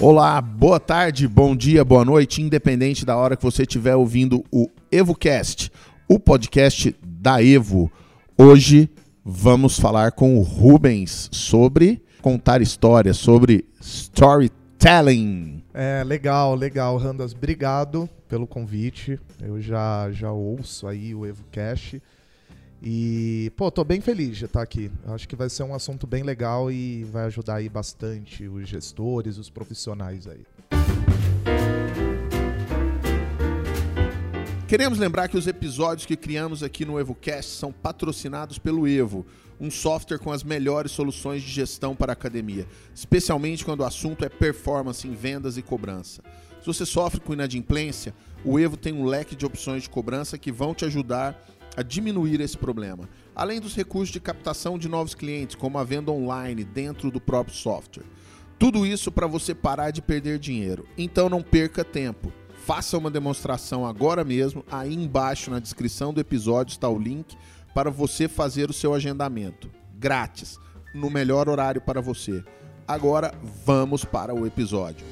Olá, boa tarde, bom dia, boa noite, independente da hora que você estiver ouvindo o EvoCast, o podcast da Evo. Hoje vamos falar com o Rubens sobre contar histórias, sobre storytelling. É, legal, legal, Randas. Obrigado pelo convite. Eu já, já ouço aí o EvoCast. E, pô, tô bem feliz de estar aqui. Acho que vai ser um assunto bem legal e vai ajudar aí bastante os gestores, os profissionais aí. Queremos lembrar que os episódios que criamos aqui no EvoCast são patrocinados pelo Evo, um software com as melhores soluções de gestão para a academia, especialmente quando o assunto é performance em vendas e cobrança. Se você sofre com inadimplência, o Evo tem um leque de opções de cobrança que vão te ajudar a diminuir esse problema, além dos recursos de captação de novos clientes, como a venda online dentro do próprio software. Tudo isso para você parar de perder dinheiro. Então não perca tempo. Faça uma demonstração agora mesmo. Aí embaixo na descrição do episódio está o link para você fazer o seu agendamento. Grátis, no melhor horário para você. Agora vamos para o episódio.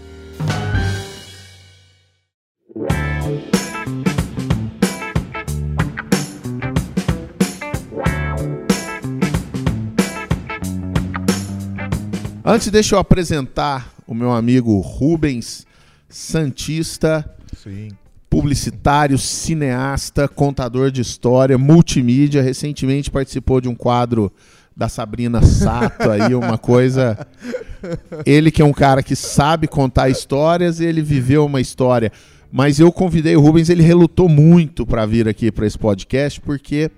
Antes, deixa eu apresentar o meu amigo Rubens Santista, Sim. publicitário, cineasta, contador de história, multimídia. Recentemente participou de um quadro da Sabrina Sato aí, uma coisa. Ele que é um cara que sabe contar histórias, ele viveu uma história. Mas eu convidei o Rubens, ele relutou muito para vir aqui para esse podcast, porque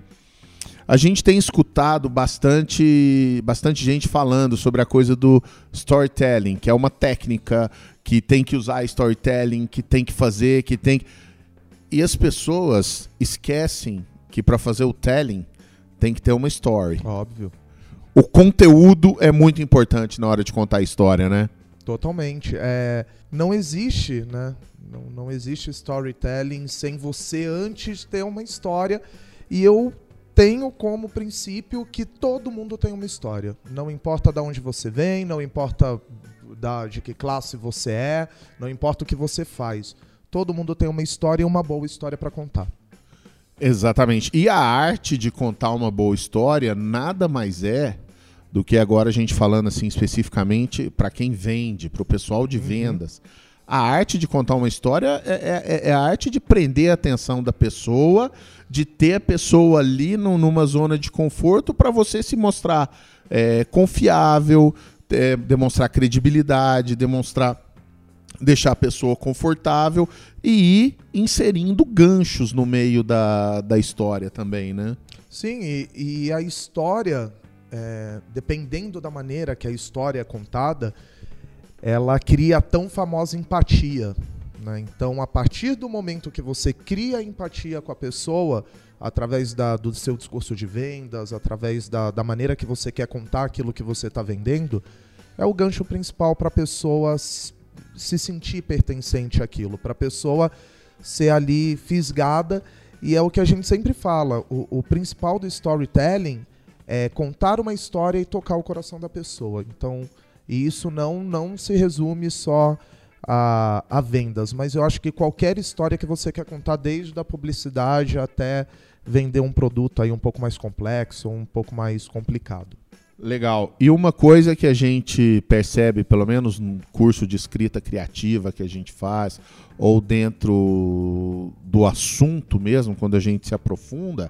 a gente tem escutado bastante, bastante gente falando sobre a coisa do storytelling, que é uma técnica que tem que usar storytelling, que tem que fazer, que tem. E as pessoas esquecem que para fazer o telling tem que ter uma story. Óbvio. O conteúdo é muito importante na hora de contar a história, né? Totalmente. É, não existe, né? Não, não existe storytelling sem você antes ter uma história. E eu tenho como princípio que todo mundo tem uma história. Não importa de onde você vem, não importa da, de que classe você é, não importa o que você faz. Todo mundo tem uma história e uma boa história para contar. Exatamente. E a arte de contar uma boa história nada mais é do que agora a gente falando assim especificamente para quem vende, para o pessoal de vendas. A arte de contar uma história é, é, é, a arte de prender a atenção da pessoa, de ter a pessoa ali no, numa zona de conforto para você se mostrar é, confiável, é, demonstrar credibilidade, demonstrar deixar a pessoa confortável e ir inserindo ganchos no meio da, da história também, né? Sim, e, e a história, é, dependendo da maneira que a história é contada, ela cria a tão famosa empatia. Né? Então, a partir do momento que você cria empatia com a pessoa, através da, do seu discurso de vendas, através da, da maneira que você quer contar aquilo que você está vendendo, é o gancho principal para a pessoa se sentir pertencente àquilo, para a pessoa ser ali fisgada. E é o que a gente sempre fala: o, o principal do storytelling é contar uma história e tocar o coração da pessoa. Então, e isso não, não se resume só a, a, vendas, mas eu acho que qualquer história que você quer contar, desde a publicidade até vender um produto aí um pouco mais complexo, um pouco mais complicado. Legal. E uma coisa que a gente percebe, pelo menos no curso de escrita criativa que a gente faz, ou dentro do assunto mesmo, quando a gente se aprofunda,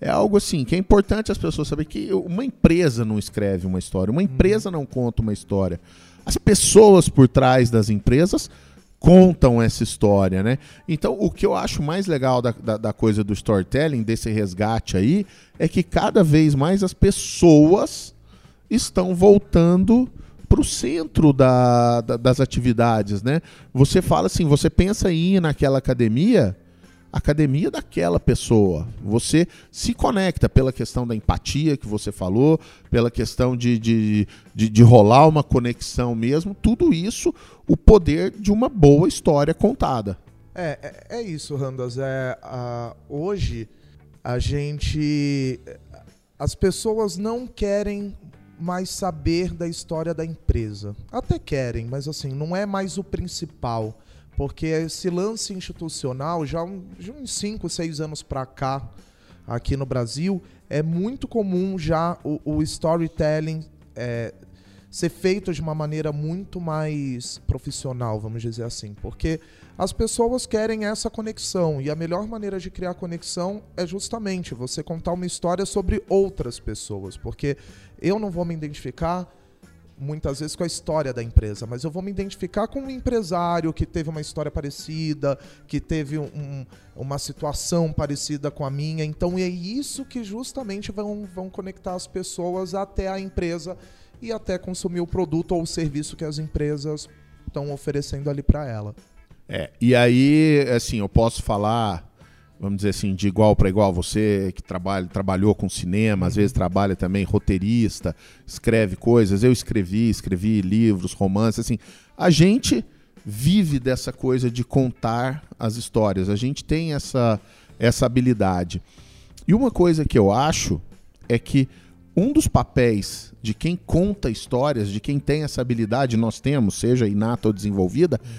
é algo assim que é importante as pessoas saberem que uma empresa não escreve uma história, uma empresa não conta uma história. As pessoas por trás das empresas contam essa história, né? Então, o que eu acho mais legal da, da, da coisa do storytelling, desse resgate aí, é que cada vez mais as pessoas estão voltando para o centro da, da, das atividades, né? Você fala assim, você pensa em ir naquela academia, academia daquela pessoa. Você se conecta pela questão da empatia que você falou, pela questão de, de, de, de, rolar uma conexão mesmo. Tudo isso, o poder de uma boa história contada. É, é, é isso, Randas. É, hoje a gente. As pessoas não querem mais saber da história da empresa. Até querem, mas assim, não é mais o principal. Porque esse lance institucional, já, de uns 5, 6 anos para cá, aqui no Brasil, é muito comum já o, o storytelling é, ser feito de uma maneira muito mais profissional, vamos dizer assim, porque as pessoas querem essa conexão e a melhor maneira de criar conexão é justamente você contar uma história sobre outras pessoas, porque eu não vou me identificar muitas vezes com a história da empresa, mas eu vou me identificar com um empresário que teve uma história parecida, que teve um, uma situação parecida com a minha. Então é isso que justamente vão, vão conectar as pessoas até a empresa e até consumir o produto ou o serviço que as empresas estão oferecendo ali para ela. É, e aí, assim, eu posso falar, vamos dizer assim, de igual para igual, você que trabalha, trabalhou com cinema, às vezes trabalha também roteirista, escreve coisas, eu escrevi, escrevi livros, romances, assim, a gente vive dessa coisa de contar as histórias, a gente tem essa, essa habilidade. E uma coisa que eu acho é que um dos papéis de quem conta histórias, de quem tem essa habilidade, nós temos, seja inata ou desenvolvida, uhum.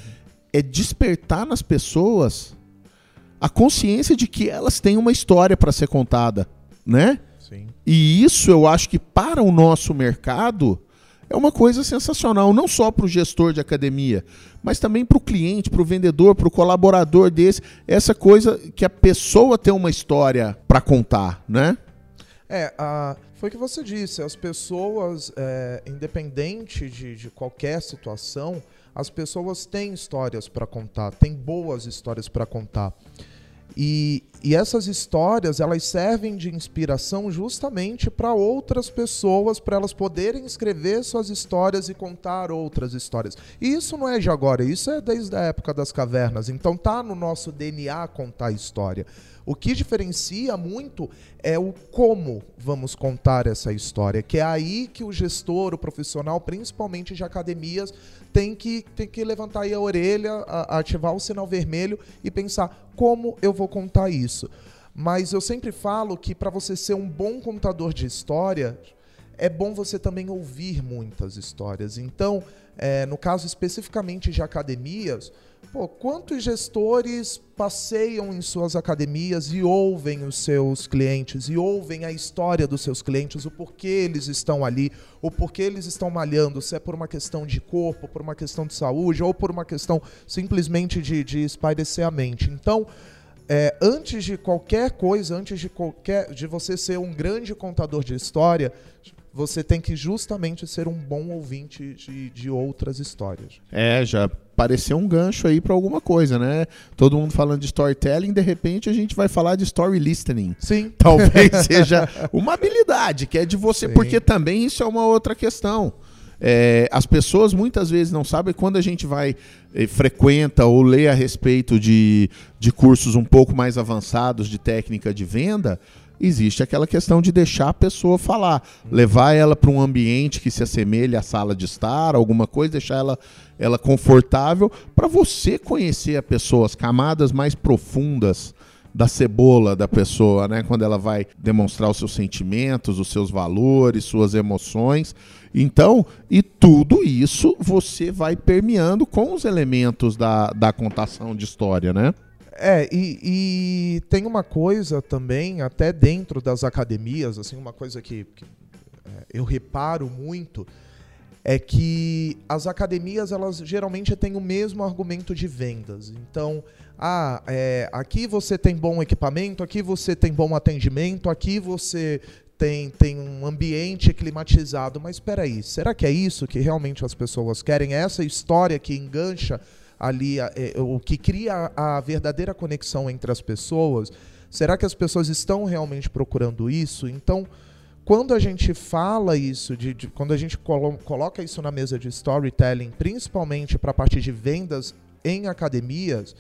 é despertar nas pessoas a consciência de que elas têm uma história para ser contada, né? Sim. E isso eu acho que para o nosso mercado é uma coisa sensacional, não só para o gestor de academia, mas também para o cliente, para o vendedor, para o colaborador desse, essa coisa que a pessoa tem uma história para contar, né? É, a, foi o que você disse, as pessoas, é, independente de, de qualquer situação, as pessoas têm histórias para contar, têm boas histórias para contar. E, e, essas histórias elas servem de inspiração justamente para outras pessoas, para elas poderem escrever suas histórias e contar outras histórias. E isso não é de agora, isso é desde a época das cavernas. Então tá no nosso DNA contar história. O que diferencia muito é o como vamos contar essa história, que é aí que o gestor, o profissional, principalmente de academias, tem que, tem que levantar a orelha, a ativar o sinal vermelho e pensar como eu vou contar isso. Mas eu sempre falo que para você ser um bom contador de história, é bom você também ouvir muitas histórias. Então, é, no caso especificamente de academias, Pô, quantos gestores passeiam em suas academias e ouvem os seus clientes, e ouvem a história dos seus clientes, o porquê eles estão ali, o porquê eles estão malhando, se é por uma questão de corpo, por uma questão de saúde, ou por uma questão simplesmente de, de espairecer a mente. Então, é, antes de qualquer coisa, antes de qualquer de você ser um grande contador de história, você tem que justamente ser um bom ouvinte de, de outras histórias. É, já pareceu um gancho aí para alguma coisa, né? Todo mundo falando de storytelling, de repente a gente vai falar de story listening. Sim. Talvez seja uma habilidade que é de você, Sim. porque também isso é uma outra questão. É, as pessoas muitas vezes não sabem quando a gente vai eh, frequenta ou lê a respeito de, de cursos um pouco mais avançados de técnica de venda, existe aquela questão de deixar a pessoa falar, levar ela para um ambiente que se assemelhe à sala de estar, alguma coisa, deixar ela, ela confortável, para você conhecer a pessoa, as camadas mais profundas da cebola da pessoa, né? Quando ela vai demonstrar os seus sentimentos, os seus valores, suas emoções. Então, e tudo isso você vai permeando com os elementos da, da contação de história, né? É, e, e, tem uma coisa também, até dentro das academias, assim, uma coisa que, que é, eu reparo muito, é que as academias, elas geralmente têm o mesmo argumento de vendas. Então, ah, é, aqui você tem bom equipamento, aqui você tem bom atendimento, aqui você tem, tem um ambiente climatizado. Mas espera aí, será que é isso que realmente as pessoas querem? É essa história que engancha ali é, o que cria a verdadeira conexão entre as pessoas? Será que as pessoas estão realmente procurando isso? Então, quando a gente fala isso, de, de quando a gente colo coloca isso na mesa de storytelling, principalmente para a parte de vendas em academias,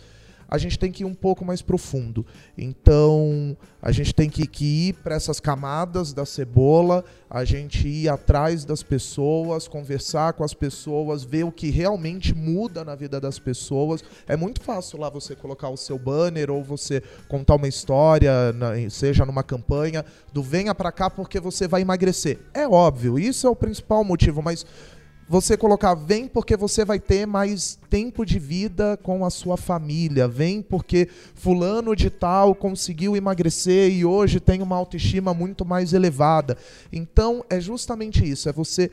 a gente tem que ir um pouco mais profundo. Então, a gente tem que, que ir para essas camadas da cebola, a gente ir atrás das pessoas, conversar com as pessoas, ver o que realmente muda na vida das pessoas. É muito fácil lá você colocar o seu banner ou você contar uma história, seja numa campanha, do venha para cá porque você vai emagrecer. É óbvio, isso é o principal motivo, mas você colocar vem porque você vai ter mais tempo de vida com a sua família, vem porque fulano de tal conseguiu emagrecer e hoje tem uma autoestima muito mais elevada. Então é justamente isso, é você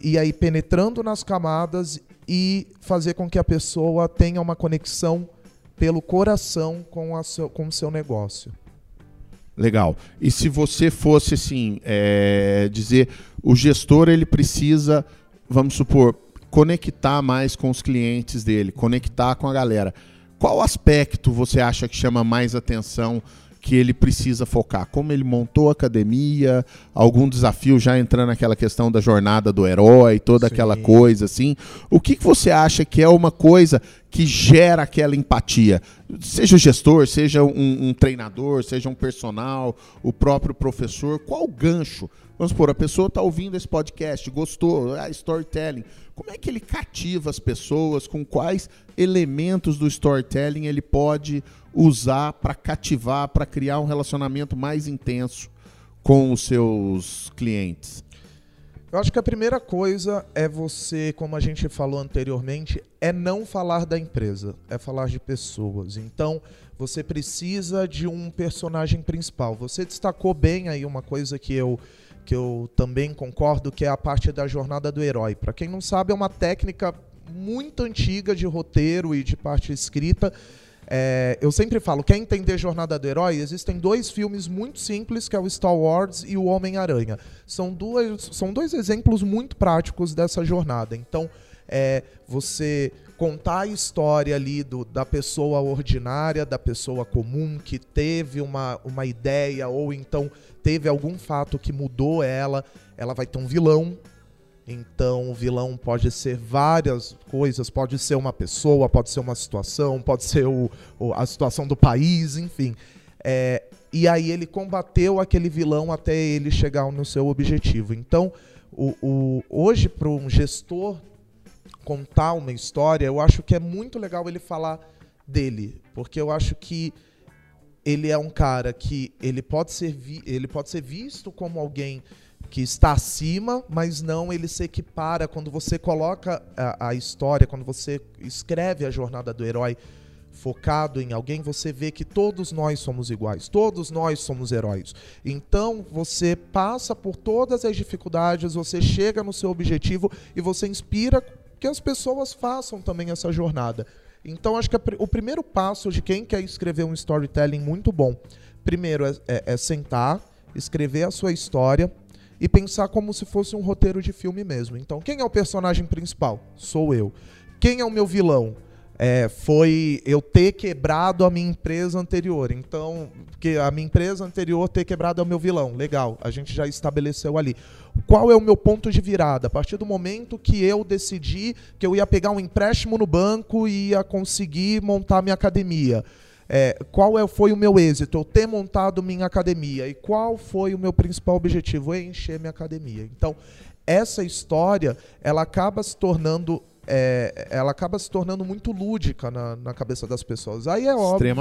ir aí penetrando nas camadas e fazer com que a pessoa tenha uma conexão pelo coração com, a seu, com o seu negócio. Legal. E se você fosse assim, é, dizer, o gestor ele precisa vamos supor, conectar mais com os clientes dele, conectar com a galera. Qual aspecto você acha que chama mais atenção que ele precisa focar? Como ele montou a academia, algum desafio já entrando naquela questão da jornada do herói, toda Sim. aquela coisa assim. O que, que você acha que é uma coisa que gera aquela empatia? Seja o gestor, seja um, um treinador, seja um personal, o próprio professor, qual o gancho? Vamos supor, a pessoa está ouvindo esse podcast, gostou, ah, storytelling. Como é que ele cativa as pessoas? Com quais elementos do storytelling ele pode usar para cativar, para criar um relacionamento mais intenso com os seus clientes? Eu acho que a primeira coisa é você, como a gente falou anteriormente, é não falar da empresa, é falar de pessoas. Então, você precisa de um personagem principal. Você destacou bem aí uma coisa que eu que eu também concordo, que é a parte da jornada do herói. Para quem não sabe, é uma técnica muito antiga de roteiro e de parte escrita. É, eu sempre falo, quer entender Jornada do Herói? Existem dois filmes muito simples, que é o Star Wars e o Homem-Aranha. São, duas, são dois exemplos muito práticos dessa jornada. Então, é, você contar a história ali do, da pessoa ordinária, da pessoa comum que teve uma, uma ideia ou então teve algum fato que mudou ela, ela vai ter um vilão. Então, o vilão pode ser várias coisas, pode ser uma pessoa, pode ser uma situação, pode ser o, o a situação do país, enfim. É, e aí ele combateu aquele vilão até ele chegar no seu objetivo. Então, o, o hoje, para um gestor contar uma história, eu acho que é muito legal ele falar dele, porque eu acho que ele é um cara que ele pode ser, ele pode ser visto como alguém que está acima, mas não ele se equipara quando você coloca a, a história, quando você escreve a jornada do herói focado em alguém, você vê que todos nós somos iguais, todos nós somos heróis. Então você passa por todas as dificuldades, você chega no seu objetivo e você inspira que as pessoas façam também essa jornada. Então, acho que o primeiro passo de quem quer escrever um storytelling muito bom, primeiro é, é, é sentar, escrever a sua história e pensar como se fosse um roteiro de filme mesmo. Então, quem é o personagem principal? Sou eu. Quem é o meu vilão? É, foi eu ter quebrado a minha empresa anterior. Então, que a minha empresa anterior ter quebrado é o meu vilão. Legal, a gente já estabeleceu ali. Qual é o meu ponto de virada? A partir do momento que eu decidi que eu ia pegar um empréstimo no banco e ia conseguir montar minha academia. É, qual é, foi o meu êxito? Eu ter montado minha academia. E qual foi o meu principal objetivo? É encher minha academia. Então, essa história, ela acaba se tornando é, ela acaba se tornando muito lúdica na, na cabeça das pessoas. Aí é óbvio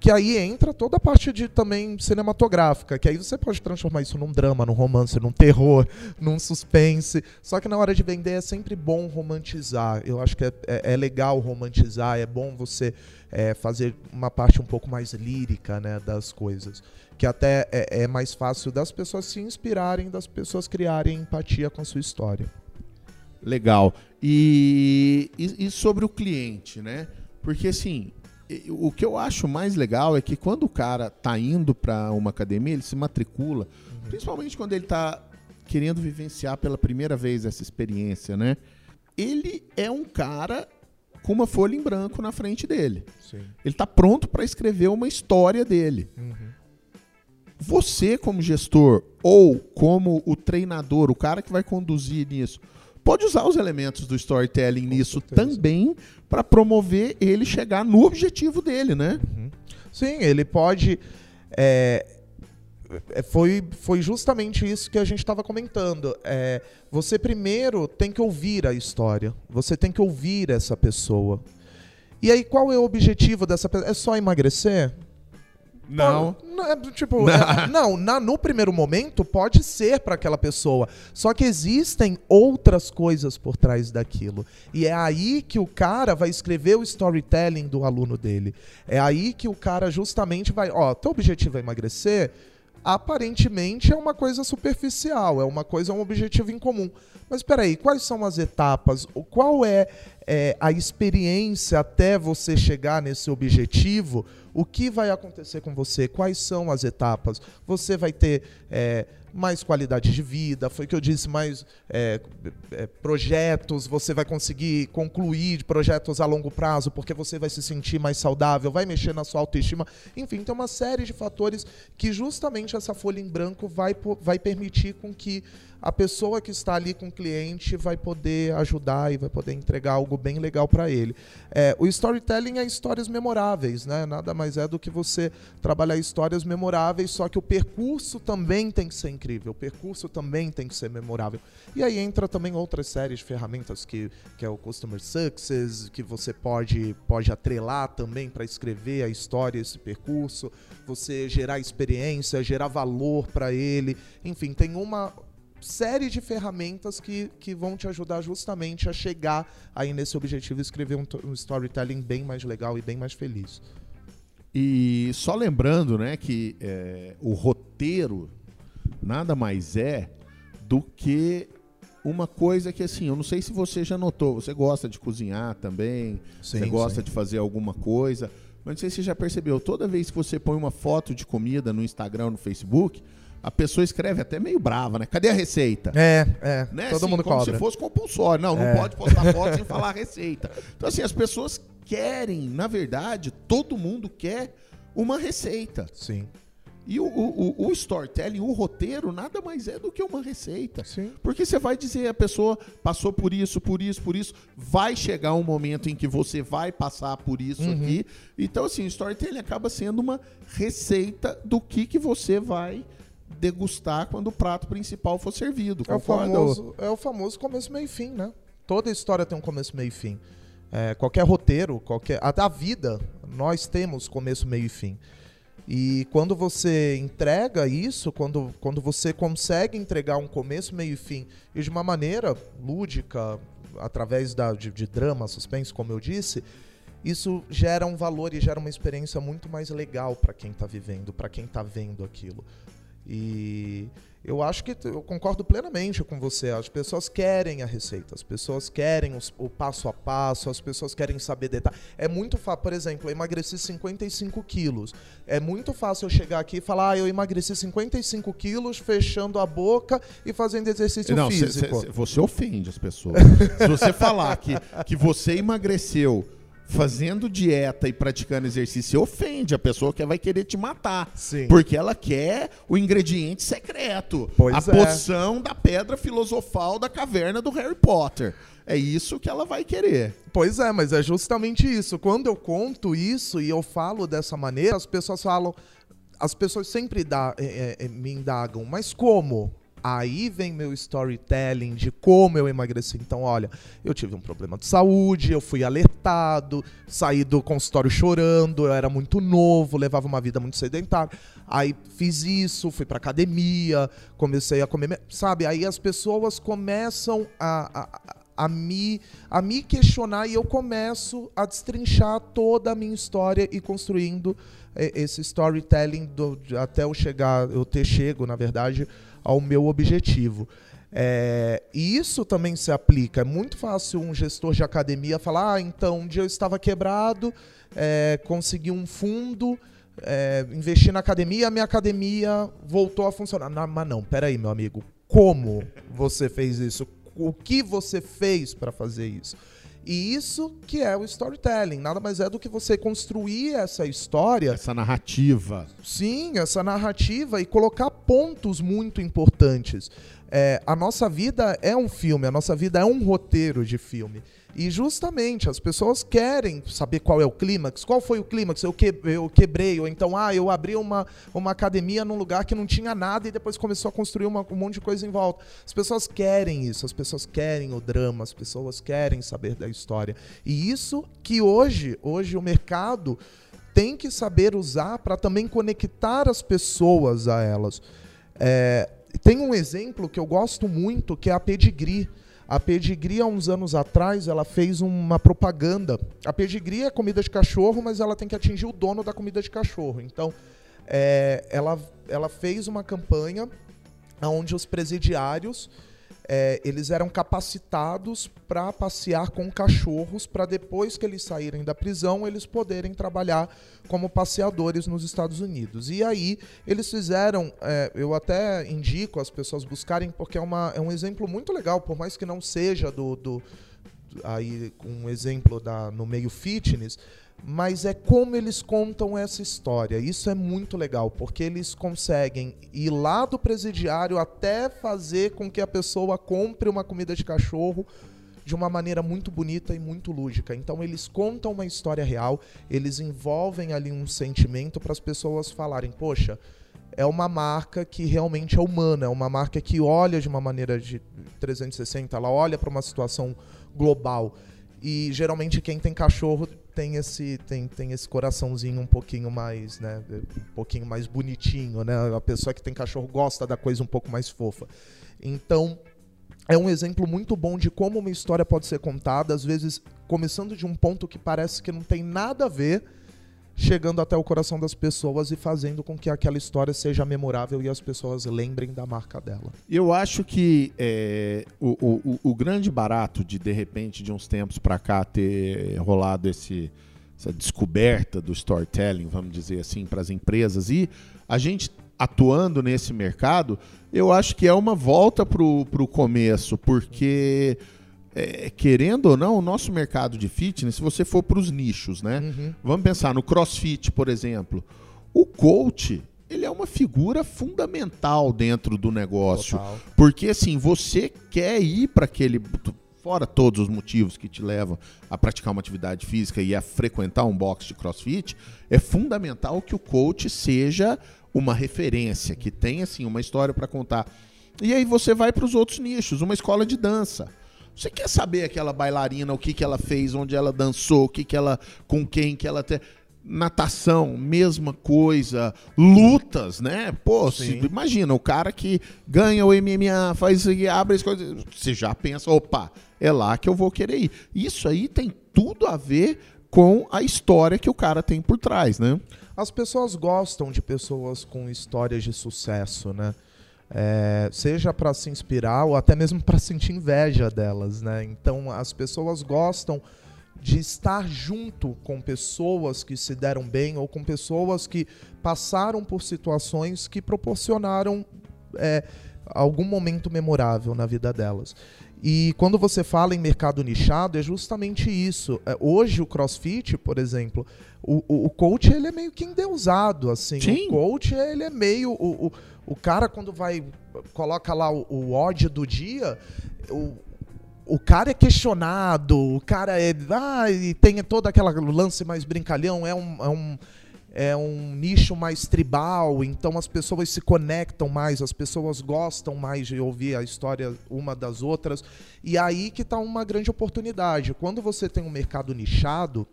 que aí entra toda a parte de também cinematográfica, que aí você pode transformar isso num drama, num romance, num terror, num suspense. Só que na hora de vender é sempre bom romantizar. Eu acho que é, é, é legal romantizar, é bom você é, fazer uma parte um pouco mais lírica né, das coisas. Que até é, é mais fácil das pessoas se inspirarem, das pessoas criarem empatia com a sua história. Legal. E, e, e, sobre o cliente, né? Porque assim, o que eu acho mais legal é que quando o cara tá indo para uma academia, ele se matricula, uhum. principalmente quando ele tá querendo vivenciar pela primeira vez essa experiência, né? Ele é um cara com uma folha em branco na frente dele. Sim. Ele tá pronto para escrever uma história dele. Uhum. Você, como gestor, ou como o treinador, o cara que vai conduzir nisso, pode usar os elementos do storytelling Com nisso certeza. também para promover ele chegar no objetivo dele, né? Uhum. Sim, ele pode. É, é foi, foi justamente isso que a gente estava comentando. É, você primeiro tem que ouvir a história. Você tem que ouvir essa pessoa. E aí, qual é o objetivo dessa pessoa? É só emagrecer? Não. não é, tipo, é, não, na, no primeiro momento pode ser para aquela pessoa. Só que existem outras coisas por trás daquilo. E é aí que o cara vai escrever o storytelling do aluno dele. É aí que o cara justamente vai, ó, teu objetivo é emagrecer? Aparentemente é uma coisa superficial, é uma coisa, é um objetivo em comum. Mas espera aí, quais são as etapas? Qual é, é a experiência até você chegar nesse objetivo? o que vai acontecer com você, quais são as etapas. Você vai ter é, mais qualidade de vida, foi o que eu disse, mais é, é, projetos, você vai conseguir concluir projetos a longo prazo, porque você vai se sentir mais saudável, vai mexer na sua autoestima. Enfim, tem uma série de fatores que justamente essa folha em branco vai, vai permitir com que a pessoa que está ali com o cliente vai poder ajudar e vai poder entregar algo bem legal para ele. É, o storytelling é histórias memoráveis, né? Nada mais é do que você trabalhar histórias memoráveis, só que o percurso também tem que ser incrível, o percurso também tem que ser memorável. E aí entra também outras séries de ferramentas que, que é o Customer Success, que você pode, pode atrelar também para escrever a história, esse percurso, você gerar experiência, gerar valor para ele. Enfim, tem uma série de ferramentas que, que vão te ajudar justamente a chegar aí nesse objetivo e escrever um, um storytelling bem mais legal e bem mais feliz. E só lembrando, né, que é, o roteiro nada mais é do que uma coisa que assim, eu não sei se você já notou, você gosta de cozinhar também, sim, você gosta sim. de fazer alguma coisa, mas não sei se você já percebeu, toda vez que você põe uma foto de comida no Instagram, no Facebook, a pessoa escreve até meio brava, né? Cadê a receita? É, é. Né? Todo assim, mundo como cobra. se fosse compulsório. Não, é. não pode postar foto sem falar a receita. Então, assim, as pessoas querem, na verdade, todo mundo quer uma receita. Sim. E o, o, o, storytelling, o roteiro, nada mais é do que uma receita. Sim. Porque você vai dizer, a pessoa passou por isso, por isso, por isso. Vai chegar um momento em que você vai passar por isso uhum. aqui. Então, assim, o storytelling acaba sendo uma receita do que, que você vai degustar quando o prato principal for servido. É o, famoso, é o famoso começo, meio e fim, né? Toda história tem um começo, meio e fim. É, qualquer roteiro, qualquer. A da vida, nós temos começo, meio e fim. E quando você entrega isso, quando, quando você consegue entregar um começo, meio e fim, e de uma maneira lúdica, através da, de, de drama, suspense, como eu disse, isso gera um valor e gera uma experiência muito mais legal para quem está vivendo, para quem está vendo aquilo. E eu acho que eu concordo plenamente com você. As pessoas querem a receita, as pessoas querem os, o passo a passo, as pessoas querem saber detalhes. É muito fácil, por exemplo, eu emagreci 55 quilos. É muito fácil eu chegar aqui e falar, ah, eu emagreci 55 quilos fechando a boca e fazendo exercício Não, físico. Cê, cê, você ofende as pessoas. Se você falar que, que você emagreceu fazendo dieta e praticando exercício ofende a pessoa que vai querer te matar. Sim. Porque ela quer o ingrediente secreto. Pois a é. poção da pedra filosofal da caverna do Harry Potter. É isso que ela vai querer. Pois é, mas é justamente isso. Quando eu conto isso e eu falo dessa maneira, as pessoas falam. As pessoas sempre dá, é, é, me indagam, mas como? Aí vem meu storytelling de como eu emagreci. Então, olha, eu tive um problema de saúde, eu fui alertado, saí do consultório chorando, eu era muito novo, levava uma vida muito sedentária. Aí fiz isso, fui pra academia, comecei a comer, sabe? Aí as pessoas começam a, a, a, me, a me questionar e eu começo a destrinchar toda a minha história e construindo eh, esse storytelling do, até eu chegar, eu ter chego, na verdade, ao meu objetivo. É, e isso também se aplica. É muito fácil um gestor de academia falar: ah, então um dia eu estava quebrado, é, consegui um fundo, é, investi na academia, a minha academia voltou a funcionar. Não, mas não, peraí, meu amigo, como você fez isso? O que você fez para fazer isso? E isso que é o storytelling, nada mais é do que você construir essa história, essa narrativa. Sim, essa narrativa e colocar pontos muito importantes. É, a nossa vida é um filme, a nossa vida é um roteiro de filme. E justamente as pessoas querem saber qual é o clímax, qual foi o clímax, eu, que, eu quebrei, ou então, ah, eu abri uma, uma academia num lugar que não tinha nada e depois começou a construir uma, um monte de coisa em volta. As pessoas querem isso, as pessoas querem o drama, as pessoas querem saber da história. E isso que hoje, hoje o mercado tem que saber usar para também conectar as pessoas a elas. É, tem um exemplo que eu gosto muito, que é a Pedigree. A Pedigree, há uns anos atrás, ela fez uma propaganda. A Pedigree é comida de cachorro, mas ela tem que atingir o dono da comida de cachorro. Então, é, ela, ela fez uma campanha onde os presidiários é, eles eram capacitados para passear com cachorros, para depois que eles saírem da prisão, eles poderem trabalhar como passeadores nos Estados Unidos. E aí eles fizeram, é, eu até indico as pessoas buscarem, porque é, uma, é um exemplo muito legal, por mais que não seja do, do aí um exemplo da, no meio fitness, mas é como eles contam essa história. Isso é muito legal, porque eles conseguem ir lá do presidiário até fazer com que a pessoa compre uma comida de cachorro de uma maneira muito bonita e muito lúdica. Então eles contam uma história real, eles envolvem ali um sentimento para as pessoas falarem: "Poxa, é uma marca que realmente é humana, é uma marca que olha de uma maneira de 360, ela olha para uma situação global. E geralmente quem tem cachorro tem esse tem, tem esse coraçãozinho um pouquinho mais, né, um pouquinho mais bonitinho, né? A pessoa que tem cachorro gosta da coisa um pouco mais fofa. Então, é um exemplo muito bom de como uma história pode ser contada, às vezes começando de um ponto que parece que não tem nada a ver, chegando até o coração das pessoas e fazendo com que aquela história seja memorável e as pessoas lembrem da marca dela. Eu acho que é, o, o, o, grande barato de, de repente, de uns tempos para cá ter rolado esse, essa descoberta do storytelling, vamos dizer assim, para as empresas e a gente atuando nesse mercado, eu acho que é uma volta para o começo, porque é, querendo ou não, o nosso mercado de fitness, se você for para os nichos, né? Uhum. Vamos pensar no CrossFit, por exemplo. O coach, ele é uma figura fundamental dentro do negócio. Total. Porque assim, você quer ir para aquele fora todos os motivos que te levam a praticar uma atividade física e a frequentar um box de CrossFit, é fundamental que o coach seja uma referência, que tenha assim uma história para contar. E aí você vai para os outros nichos, uma escola de dança. Você quer saber aquela bailarina, o que, que ela fez, onde ela dançou, o que, que ela. com quem que ela. Te... Natação, mesma coisa. Lutas, né? Pô, se, imagina, o cara que ganha o MMA, faz abre as coisas. Você já pensa, opa, é lá que eu vou querer ir. Isso aí tem tudo a ver com a história que o cara tem por trás, né? As pessoas gostam de pessoas com histórias de sucesso, né? É, seja para se inspirar ou até mesmo para sentir inveja delas, né? Então as pessoas gostam de estar junto com pessoas que se deram bem ou com pessoas que passaram por situações que proporcionaram é, algum momento memorável na vida delas. E quando você fala em mercado nichado, é justamente isso. É, hoje o CrossFit, por exemplo, o, o, o coach ele é meio que endeusado, assim. Sim. O coach ele é meio o, o, o cara quando vai coloca lá o, o ódio do dia, o, o cara é questionado, o cara é ah, e tem todo aquele lance mais brincalhão, é um, é um é um nicho mais tribal, então as pessoas se conectam mais, as pessoas gostam mais de ouvir a história uma das outras. E aí que está uma grande oportunidade. Quando você tem um mercado nichado,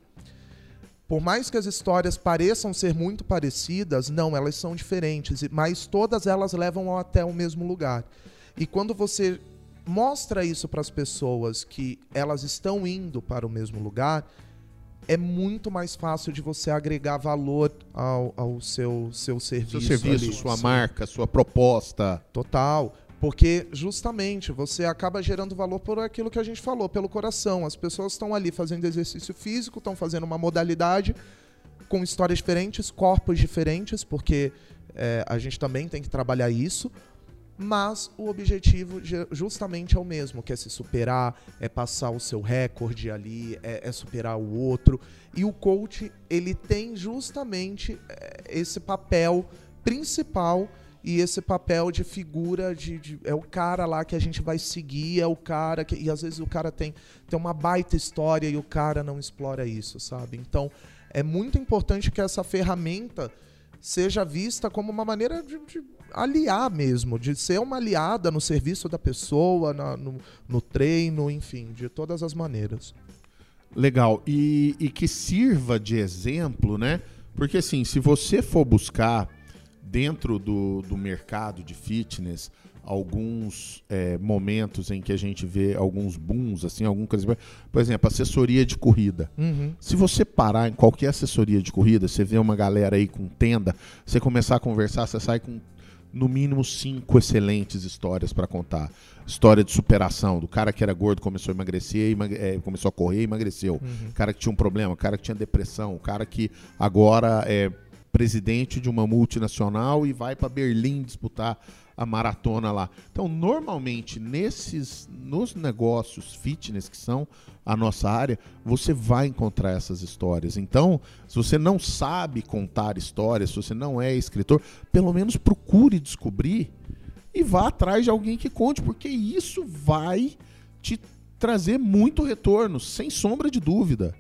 por mais que as histórias pareçam ser muito parecidas, não, elas são diferentes, mas todas elas levam até o mesmo lugar. E quando você mostra isso para as pessoas que elas estão indo para o mesmo lugar, é muito mais fácil de você agregar valor ao, ao seu, seu serviço. Seu serviço, ali, sua marca, sua proposta. Total. Porque justamente você acaba gerando valor por aquilo que a gente falou, pelo coração. As pessoas estão ali fazendo exercício físico, estão fazendo uma modalidade com histórias diferentes, corpos diferentes, porque é, a gente também tem que trabalhar isso. mas o objetivo justamente é o mesmo, que é se superar, é passar o seu recorde ali, é, é superar o outro. E o coach, ele tem justamente é, esse papel principal e esse papel de figura de, de, é o cara lá que a gente vai seguir, é o cara que e às vezes o cara tem tem uma baita história e o cara não explora isso, sabe? Então, é muito importante que essa ferramenta seja vista como uma maneira de, de aliar mesmo, de ser uma aliada no serviço da pessoa, na, no, no, treino, enfim, de todas as maneiras. Legal. E, e que sirva de exemplo, né? Porque assim, se você for buscar dentro do, do mercado de fitness alguns é, momentos em que a gente vê alguns booms, assim, algum coisa. Por exemplo, assessoria de corrida. Uhum. Se você parar em qualquer assessoria de corrida, você vê uma galera aí com tenda, você começar a conversar, você sai com no mínimo cinco excelentes histórias para contar. História de superação, do cara que era gordo começou a emagrecer, emagre é, começou a correr e emagreceu. Uhum. cara que tinha um problema, o cara que tinha depressão, o cara que agora é presidente de uma multinacional e vai para Berlim disputar a maratona lá. Então, normalmente nesses nos negócios fitness que são a nossa área, você vai encontrar essas histórias. Então, se você não sabe contar histórias, se você não é escritor, pelo menos procure descobrir e vá atrás de alguém que conte, porque isso vai te trazer muito retorno, sem sombra de dúvida.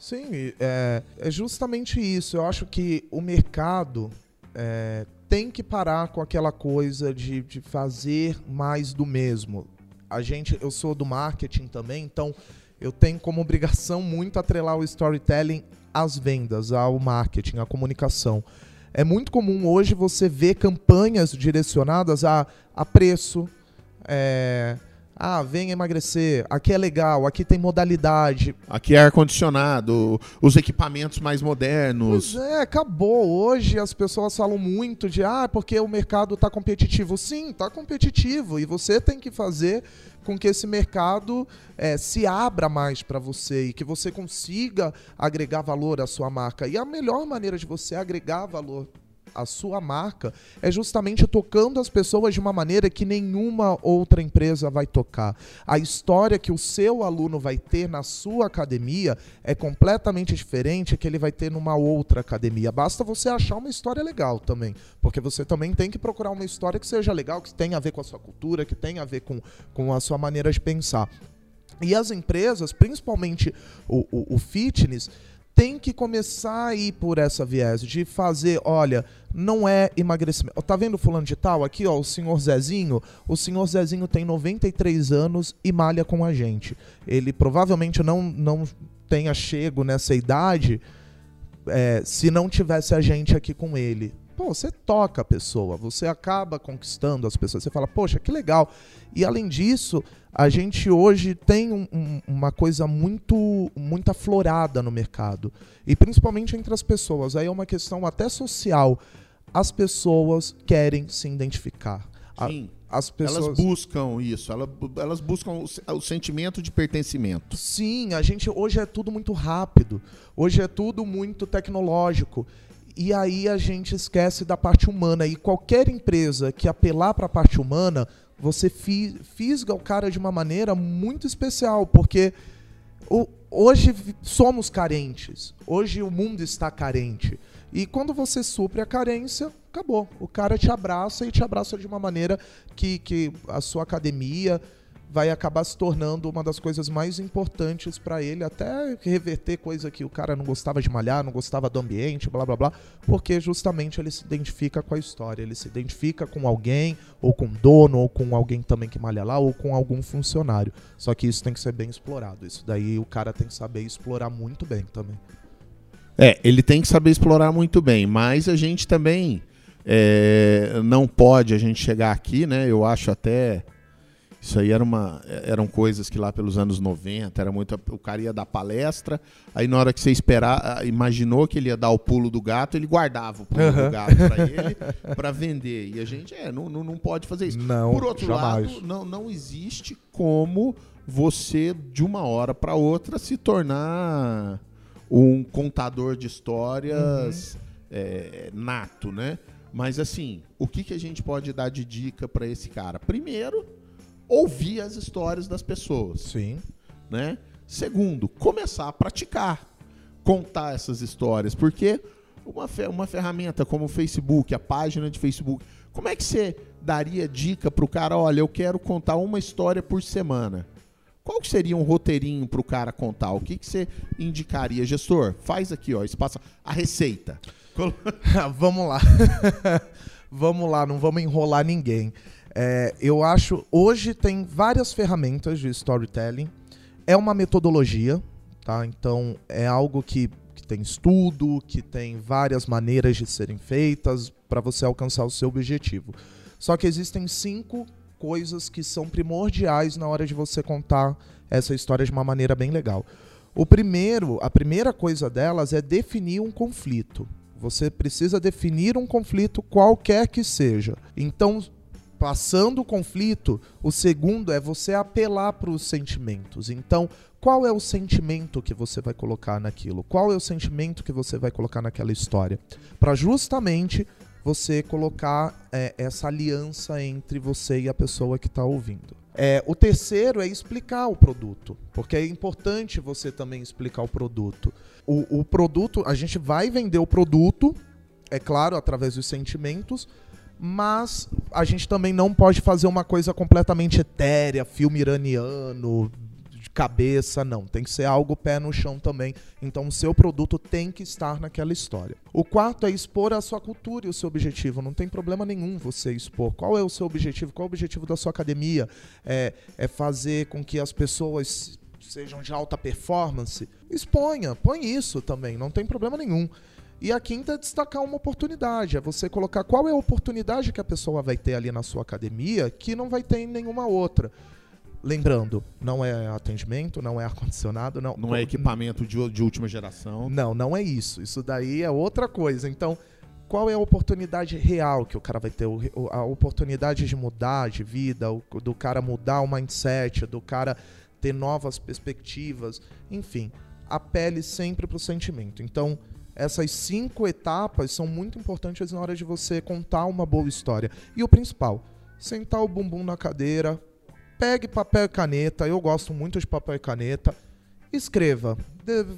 Sim, é, é justamente isso. Eu acho que o mercado é, tem que parar com aquela coisa de, de fazer mais do mesmo. A gente, eu sou do marketing também, então eu tenho como obrigação muito atrelar o storytelling às vendas, ao marketing, à comunicação. É muito comum hoje você ver campanhas direcionadas a, a preço, é, ah, vem emagrecer, aqui é legal, aqui tem modalidade. Aqui é ar-condicionado, os equipamentos mais modernos. Pois é, acabou. Hoje as pessoas falam muito de, ah, porque o mercado está competitivo. Sim, está competitivo. E você tem que fazer com que esse mercado é, se abra mais para você e que você consiga agregar valor à sua marca. E a melhor maneira de você agregar valor a sua marca é justamente tocando as pessoas de uma maneira que nenhuma outra empresa vai tocar. A história que o seu aluno vai ter na sua academia é completamente diferente que ele vai ter numa outra academia. Basta você achar uma história legal também, porque você também tem que procurar uma história que seja legal, que tenha a ver com a sua cultura, que tenha a ver com, com a sua maneira de pensar. E as empresas, principalmente o, o, o fitness, tem que começar a ir por essa viés de fazer, olha, não é emagrecimento. Tá vendo fulano de tal aqui, ó, o senhor Zezinho? O senhor Zezinho tem 93 anos e malha com a gente. Ele provavelmente não, não tenha chego nessa idade é, se não tivesse a gente aqui com ele pô, você toca a pessoa, você acaba conquistando as pessoas. Você fala, poxa, que legal. E além disso, a gente hoje tem um, um, uma coisa muito, muito aflorada no mercado. E principalmente entre as pessoas. Aí é uma questão até social. As pessoas querem se identificar. Sim. as pessoas... Elas buscam isso, elas, elas buscam o, o, sentimento de pertencimento. Sim, a gente hoje é tudo muito rápido, hoje é tudo muito tecnológico. E aí a gente esquece da parte humana. E qualquer empresa que apelar para a parte humana, você fisga o cara de uma maneira muito especial, porque hoje somos carentes. Hoje o mundo está carente. E quando você supre a carência, acabou. O cara te abraça e te abraça de uma maneira que, que a sua academia, vai acabar se tornando uma das coisas mais importantes para ele, até reverter coisa que o cara não gostava de malhar, não gostava do ambiente, blá blá blá, porque justamente ele se identifica com a história, ele se identifica com alguém, ou com dono, ou com alguém também que malha lá, ou com algum funcionário. Só que isso tem que ser bem explorado. Isso daí o cara tem que saber explorar muito bem também. É, ele tem que saber explorar muito bem, mas a gente também é, não pode a gente chegar aqui, né? Eu acho até isso aí era uma, eram coisas que lá pelos anos 90, era muito. O cara ia dar palestra, aí na hora que você esperar, imaginou que ele ia dar o pulo do gato, ele guardava o pulo uhum. do gato para ele para vender. E a gente é, não, não, não pode fazer isso. Não, Por outro jamais. lado, não, não existe como você, de uma hora para outra, se tornar um contador de histórias uhum. é, nato, né? Mas assim, o que, que a gente pode dar de dica para esse cara? Primeiro, ouvir as histórias das pessoas. Sim. Né? Segundo, começar a praticar, contar essas histórias, porque uma, uma ferramenta como o Facebook, a página de Facebook, como é que você daria dica para o cara? Olha, eu quero contar uma história por semana. Qual seria um roteirinho para o cara contar? O que, que você indicaria, gestor? Faz aqui, ó, espaço, a receita. vamos lá. vamos lá, não vamos enrolar ninguém. É, eu acho, hoje tem várias ferramentas de storytelling. É uma metodologia, tá? Então é algo que, que tem estudo, que tem várias maneiras de serem feitas para você alcançar o seu objetivo. Só que existem cinco coisas que são primordiais na hora de você contar essa história de uma maneira bem legal. O primeiro, a primeira coisa delas é definir um conflito. Você precisa definir um conflito qualquer que seja. Então, passando o conflito, o segundo é você apelar para os sentimentos. Então, qual é o sentimento que você vai colocar naquilo? Qual é o sentimento que você vai colocar naquela história? Para justamente você colocar é, essa aliança entre você e a pessoa que está ouvindo. É, o terceiro é explicar o produto, porque é importante você também explicar o produto. O, o produto, a gente vai vender o produto, é claro, através dos sentimentos, mas a gente também não pode fazer uma coisa completamente etérea, filme iraniano, cabeça, não. Tem que ser algo pé no chão também. Então o seu produto tem que estar naquela história. O quarto é expor a sua cultura e o seu objetivo. Não tem problema nenhum você expor. Qual é o seu objetivo? Qual é o objetivo da sua academia? É, é fazer com que as pessoas sejam de alta performance? Exponha, põe isso também, não tem problema nenhum. E a quinta é destacar uma oportunidade, é você colocar qual é a oportunidade que a pessoa vai ter ali na sua academia que não vai ter em nenhuma outra. Lembrando, não é atendimento, não é ar-condicionado, não. Não é equipamento de, de última geração. Não, não é isso. Isso daí é outra coisa. Então, qual é a oportunidade real que o cara vai ter? A oportunidade de mudar de vida, do cara mudar o mindset, do cara ter novas perspectivas, enfim, apele sempre para o sentimento. Então, essas cinco etapas são muito importantes na hora de você contar uma boa história. E o principal, sentar o bumbum na cadeira, pegue papel e caneta, eu gosto muito de papel e caneta, escreva.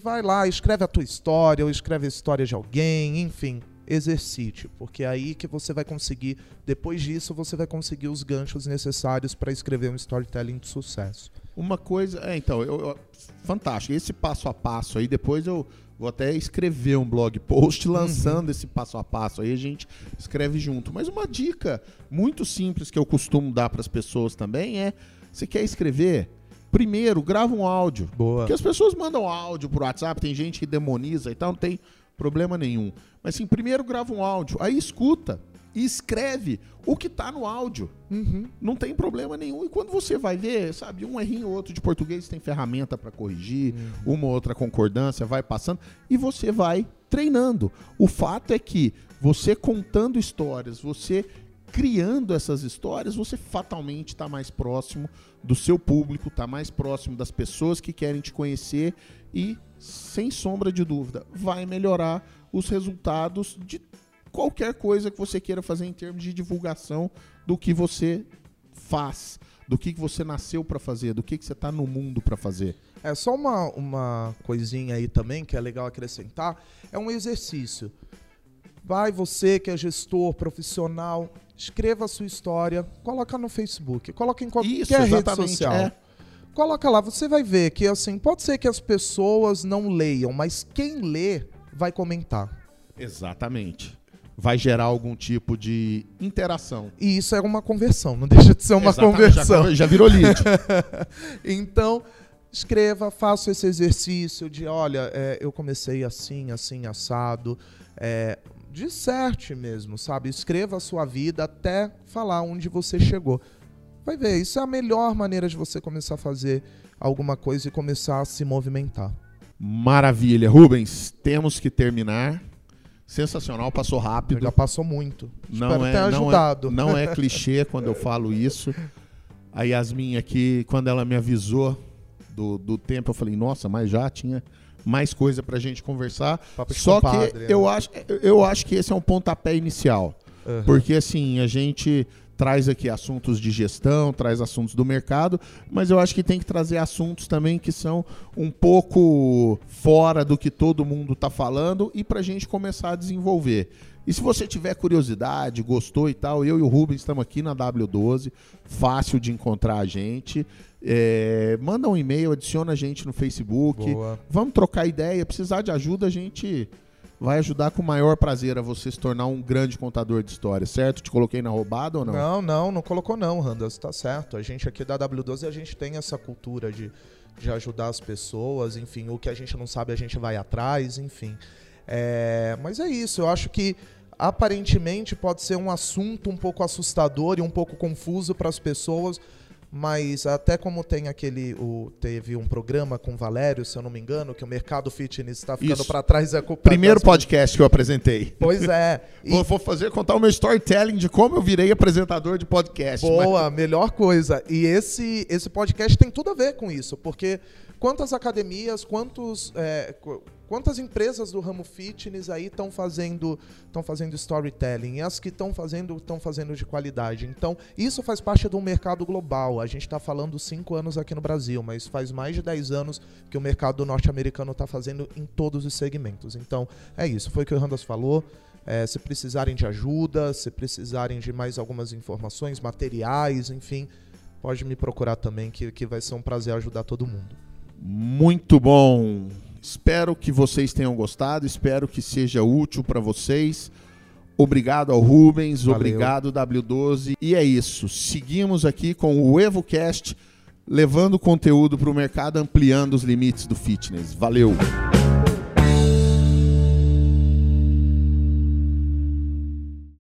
Vai lá, escreve a tua história, ou escreve a história de alguém, enfim, exercite, porque é aí que você vai conseguir, depois disso, você vai conseguir os ganchos necessários para escrever um storytelling de sucesso. Uma coisa, é, então, eu, eu, fantástico. Esse passo a passo aí, depois eu vou até escrever um blog post uhum. lançando uhum. esse passo a passo aí, a gente escreve junto. Mas uma dica muito simples que eu costumo dar para as pessoas também é: você quer escrever? Primeiro, grava um áudio. Boa. Porque as pessoas mandam áudio pro WhatsApp, tem gente que demoniza e tal, não tem problema nenhum. Mas assim, primeiro grava um áudio, aí escuta e escreve o que está no áudio. Uhum. Não tem problema nenhum. E quando você vai ver, sabe, um errinho ou outro de português tem ferramenta para corrigir, uhum. uma ou outra concordância, vai passando e você vai treinando. O fato é que você contando histórias, você criando essas histórias, você fatalmente está mais próximo do seu público, está mais próximo das pessoas que querem te conhecer e, sem sombra de dúvida, vai melhorar os resultados de qualquer coisa que você queira fazer em termos de divulgação do que você faz, do que você nasceu para fazer, do que, que você está no mundo para fazer. É só uma, uma coisinha aí também que é legal acrescentar, é um exercício. Vai você que é gestor profissional, escreva a sua história, coloca no Facebook, coloca em qualquer Isso, rede social. É. Coloca lá, você vai ver que assim, pode ser que as pessoas não leiam, mas quem lê vai comentar. Exatamente vai gerar algum tipo de interação. E isso é uma conversão, não deixa de ser uma Exatamente, conversão. Já, já virou lead. então, escreva, faça esse exercício de, olha, é, eu comecei assim, assim, assado. É, disserte mesmo, sabe? Escreva a sua vida até falar onde você chegou. Vai ver, isso é a melhor maneira de você começar a fazer alguma coisa e começar a se movimentar. Maravilha. Rubens, temos que terminar sensacional, passou rápido. Já passou muito. Não Espero é, ter ajudado. Não é, não é clichê quando eu falo isso. A Yasmin aqui, quando ela me avisou do, do tempo, eu falei, nossa, mas já tinha mais coisa pra gente conversar. Só compadre, que eu, né? acho, eu acho que esse é um pontapé inicial. Uhum. Porque assim, a gente traz aqui assuntos de gestão, traz assuntos do mercado, mas eu acho que tem que trazer assuntos também que são um pouco fora do que todo mundo está falando e para a gente começar a desenvolver. E se você tiver curiosidade, gostou e tal, eu e o Rubens estamos aqui na W12, fácil de encontrar a gente. É, manda um e-mail, adiciona a gente no Facebook. Boa. Vamos trocar ideia. Precisar de ajuda, a gente vai ajudar com o maior prazer a você se tornar um grande contador de histórias, certo? Te coloquei na roubada ou não? Não, não, não colocou não, Randas, tá certo. A gente aqui da W12, a gente tem essa cultura de, de ajudar as pessoas, enfim, o que a gente não sabe a gente vai atrás, enfim. É, mas é isso, eu acho que aparentemente pode ser um assunto um pouco assustador e um pouco confuso para as pessoas, mas até como tem aquele o, teve um programa com o Valério, se eu não me engano, que o mercado fitness está ficando para trás é culpa Primeiro das... podcast que eu apresentei. Pois é. E... Vou, vou, fazer contar o meu storytelling de como eu virei apresentador de podcast. Boa, mas... melhor coisa. E esse esse podcast tem tudo a ver com isso, porque quantas academias, quantos é, Quantas empresas do ramo fitness aí estão fazendo, estão fazendo storytelling? E as que estão fazendo, estão fazendo de qualidade. Então, isso faz parte do mercado global. A gente está falando cinco anos aqui no Brasil, mas faz mais de 10 anos que o mercado norte-americano está fazendo em todos os segmentos. Então, é isso. Foi o que o Randas falou. É, se precisarem de ajuda, se precisarem de mais algumas informações, materiais, enfim, pode me procurar também, que, que vai ser um prazer ajudar todo mundo. Muito bom. Espero que vocês tenham gostado, espero que seja útil para vocês. Obrigado ao Rubens, Valeu. obrigado W12. E é isso. Seguimos aqui com o EvoCast, levando conteúdo para o mercado, ampliando os limites do fitness. Valeu!